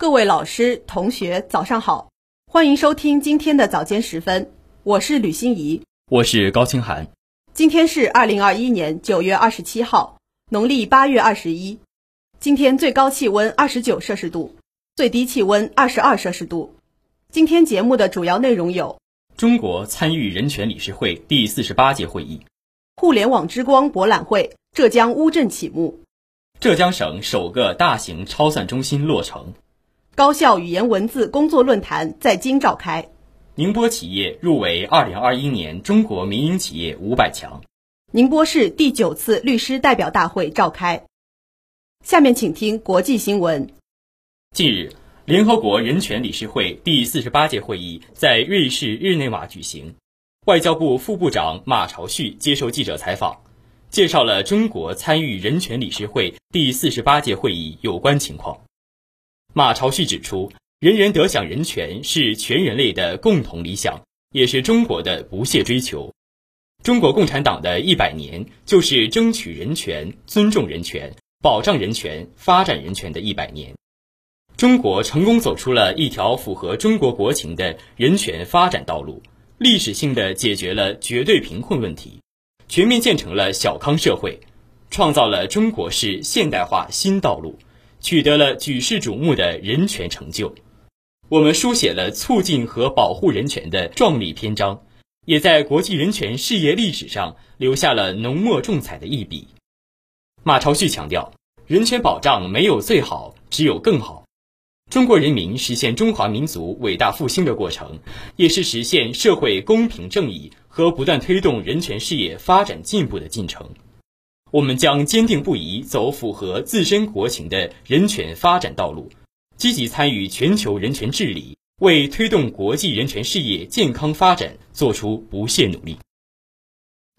各位老师、同学，早上好！欢迎收听今天的早间时分，我是吕欣怡，我是高清涵。今天是二零二一年九月二十七号，农历八月二十一。今天最高气温二十九摄氏度，最低气温二十二摄氏度。今天节目的主要内容有：中国参与人权理事会第四十八届会议；互联网之光博览会浙江乌镇启幕；浙江省首个大型超算中心落成。高校语言文字工作论坛在京召开。宁波企业入围二零二一年中国民营企业五百强。宁波市第九次律师代表大会召开。下面请听国际新闻。近日，联合国人权理事会第四十八届会议在瑞士日内瓦举行。外交部副部长马朝旭接受记者采访，介绍了中国参与人权理事会第四十八届会议有关情况。马朝旭指出，人人得享人权是全人类的共同理想，也是中国的不懈追求。中国共产党的一百年就是争取人权、尊重人权、保障人权、发展人权的一百年。中国成功走出了一条符合中国国情的人权发展道路，历史性的解决了绝对贫困问题，全面建成了小康社会，创造了中国式现代化新道路。取得了举世瞩目的人权成就，我们书写了促进和保护人权的壮丽篇章，也在国际人权事业历史上留下了浓墨重彩的一笔。马朝旭强调，人权保障没有最好，只有更好。中国人民实现中华民族伟大复兴的过程，也是实现社会公平正义和不断推动人权事业发展进步的进程。我们将坚定不移走符合自身国情的人权发展道路，积极参与全球人权治理，为推动国际人权事业健康发展做出不懈努力。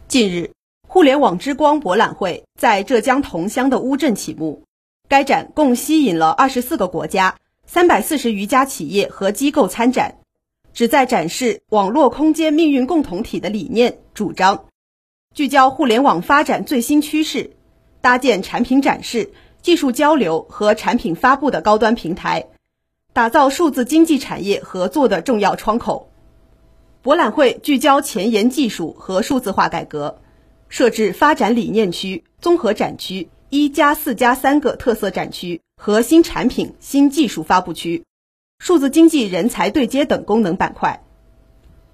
近日，互联网之光博览会在浙江桐乡的乌镇启幕。该展共吸引了二十四个国家、三百四十余家企业和机构参展，旨在展示网络空间命运共同体的理念主张。聚焦互联网发展最新趋势，搭建产品展示、技术交流和产品发布的高端平台，打造数字经济产业合作的重要窗口。博览会聚焦前沿技术和数字化改革，设置发展理念区、综合展区、一加四加三个特色展区和新产品、新技术发布区、数字经济人才对接等功能板块。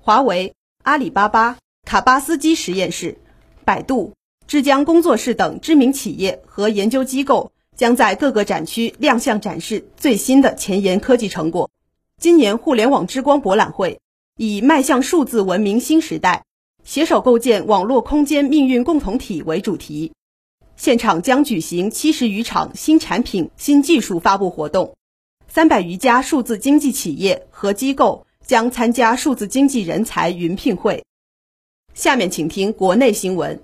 华为、阿里巴巴、卡巴斯基实验室。百度、浙江工作室等知名企业和研究机构将在各个展区亮相展示最新的前沿科技成果。今年互联网之光博览会以“迈向数字文明新时代，携手构建网络空间命运共同体”为主题，现场将举行七十余场新产品、新技术发布活动，三百余家数字经济企业和机构将参加数字经济人才云聘会。下面请听国内新闻。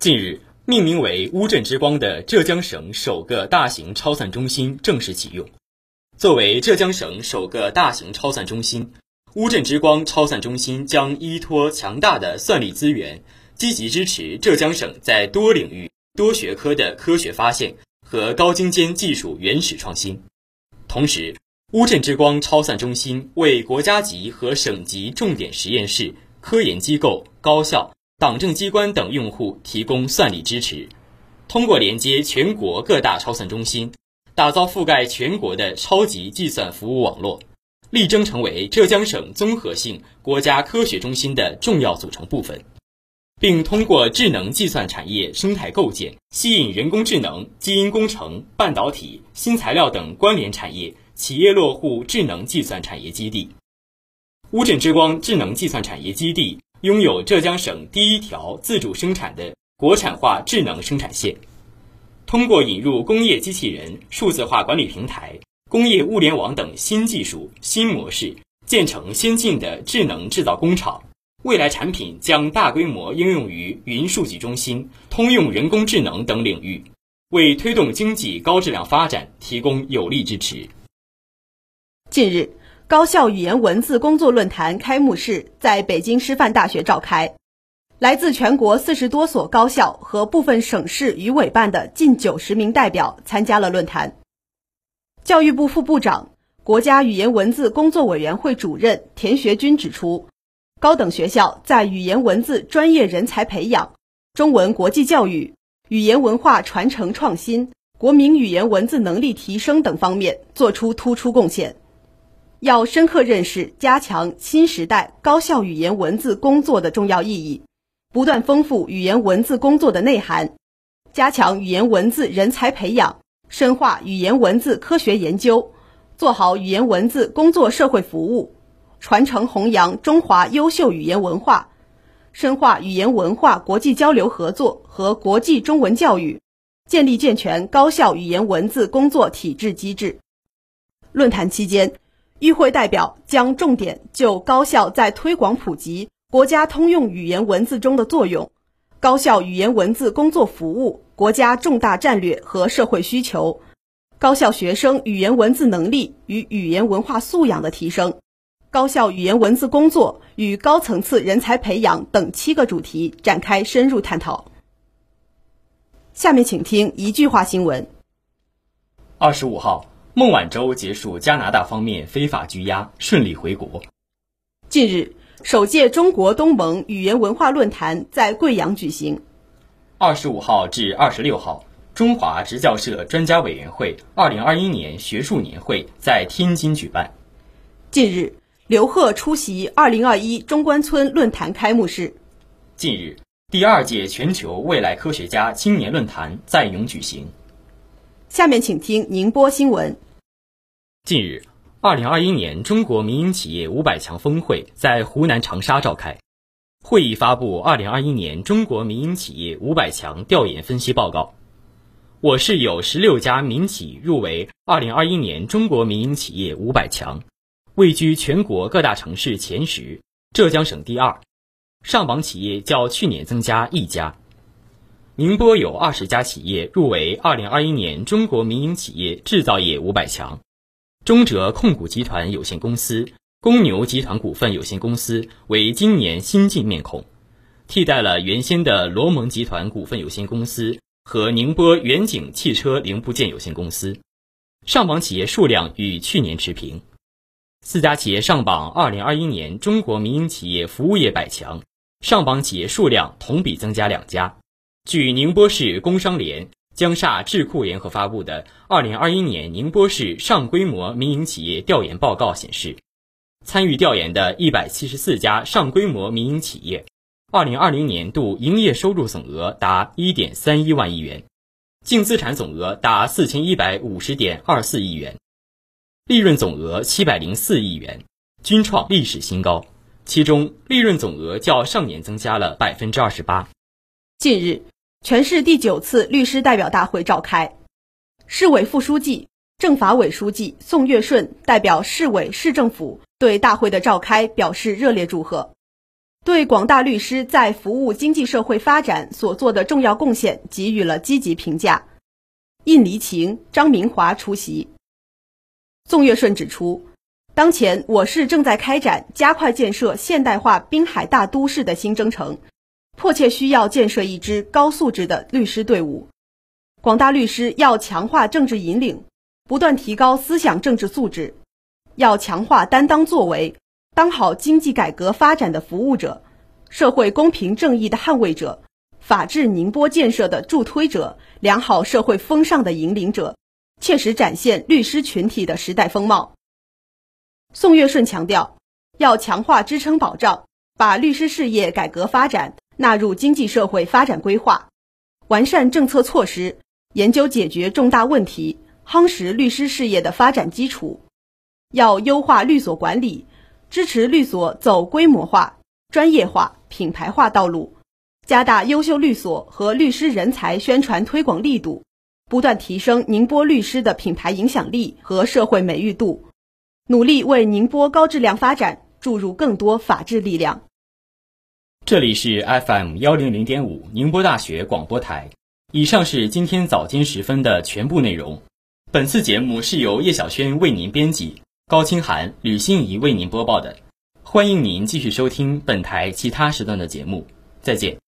近日，命名为“乌镇之光”的浙江省首个大型超算中心正式启用。作为浙江省首个大型超算中心，乌镇之光超算中心将依托强大的算力资源，积极支持浙江省在多领域、多学科的科学发现和高精尖技术原始创新。同时，乌镇之光超算中心为国家级和省级重点实验室。科研机构、高校、党政机关等用户提供算力支持，通过连接全国各大超算中心，打造覆盖全国的超级计算服务网络，力争成为浙江省综合性国家科学中心的重要组成部分，并通过智能计算产业生态构建，吸引人工智能、基因工程、半导体、新材料等关联产业企业落户智能计算产业基地。乌镇之光智能计算产业基地拥有浙江省第一条自主生产的国产化智能生产线。通过引入工业机器人、数字化管理平台、工业物联网等新技术、新模式，建成先进的智能制造工厂，未来产品将大规模应用于云数据中心、通用人工智能等领域，为推动经济高质量发展提供有力支持。近日。高校语言文字工作论坛开幕式在北京师范大学召开，来自全国四十多所高校和部分省市与委办的近九十名代表参加了论坛。教育部副部长、国家语言文字工作委员会主任田学军指出，高等学校在语言文字专业人才培养、中文国际教育、语言文化传承创新、国民语言文字能力提升等方面作出突出贡献。要深刻认识、加强新时代高校语言文字工作的重要意义，不断丰富语言文字工作的内涵，加强语言文字人才培养。深化语言文字科学研究，做好语言文字工作社会服务，传承弘扬中华优秀语言文化，深化语言文化国际交流合作和国际中文教育，建立健全高校语言文字工作体制机制。论坛期间，与会代表将重点就高校在推广普及国家通用语言文字中的作用。高校语言文字工作服务国家重大战略和社会需求，高校学生语言文字能力与语言文化素养的提升，高校语言文字工作与高层次人才培养等七个主题展开深入探讨。下面请听一句话新闻。二十五号，孟晚舟结束加拿大方面非法拘押，顺利回国。近日。首届中国东盟语言文化论坛在贵阳举行。二十五号至二十六号，中华职教社专家委员会二零二一年学术年会在天津举办。近日，刘鹤出席二零二一中关村论坛开幕式。近日，第二届全球未来科学家青年论坛在永举行。下面请听宁波新闻。近日。二零二一年中国民营企业五百强峰会在湖南长沙召开，会议发布二零二一年中国民营企业五百强调研分析报告。我市有十六家民企入围二零二一年中国民营企业五百强，位居全国各大城市前十，浙江省第二。上榜企业较去年增加一家。宁波有二十家企业入围二零二一年中国民营企业制造业五百强。中哲控股集团有限公司、公牛集团股份有限公司为今年新进面孔，替代了原先的罗蒙集团股份有限公司和宁波远景汽车零部件有限公司。上榜企业数量与去年持平。四家企业上榜二零二一年中国民营企业服务业百强，上榜企业数量同比增加两家。据宁波市工商联。江厦智库联合发布的《二零二一年宁波市上规模民营企业调研报告》显示，参与调研的一百七十四家上规模民营企业，二零二零年度营业收入总额达一点三一万亿元，净资产总额达四千一百五十点二四亿元，利润总额七百零四亿元，均创历史新高。其中，利润总额较上年增加了百分之二十八。近日。全市第九次律师代表大会召开，市委副书记、政法委书记宋月顺代表市委市政府对大会的召开表示热烈祝贺，对广大律师在服务经济社会发展所做的重要贡献给予了积极评价。印黎晴、张明华出席。宋月顺指出，当前我市正在开展加快建设现代化滨海大都市的新征程。迫切需要建设一支高素质的律师队伍，广大律师要强化政治引领，不断提高思想政治素质，要强化担当作为，当好经济改革发展的服务者，社会公平正义的捍卫者，法治宁波建设的助推者，良好社会风尚的引领者，切实展现律师群体的时代风貌。宋月顺强调，要强化支撑保障，把律师事业改革发展。纳入经济社会发展规划，完善政策措施，研究解决重大问题，夯实律师事业的发展基础。要优化律所管理，支持律所走规模化、专业化、品牌化道路，加大优秀律所和律师人才宣传推广力度，不断提升宁波律师的品牌影响力和社会美誉度，努力为宁波高质量发展注入更多法治力量。这里是 FM 幺零零点五宁波大学广播台。以上是今天早间时分的全部内容。本次节目是由叶小轩为您编辑，高清涵、吕欣怡为您播报的。欢迎您继续收听本台其他时段的节目。再见。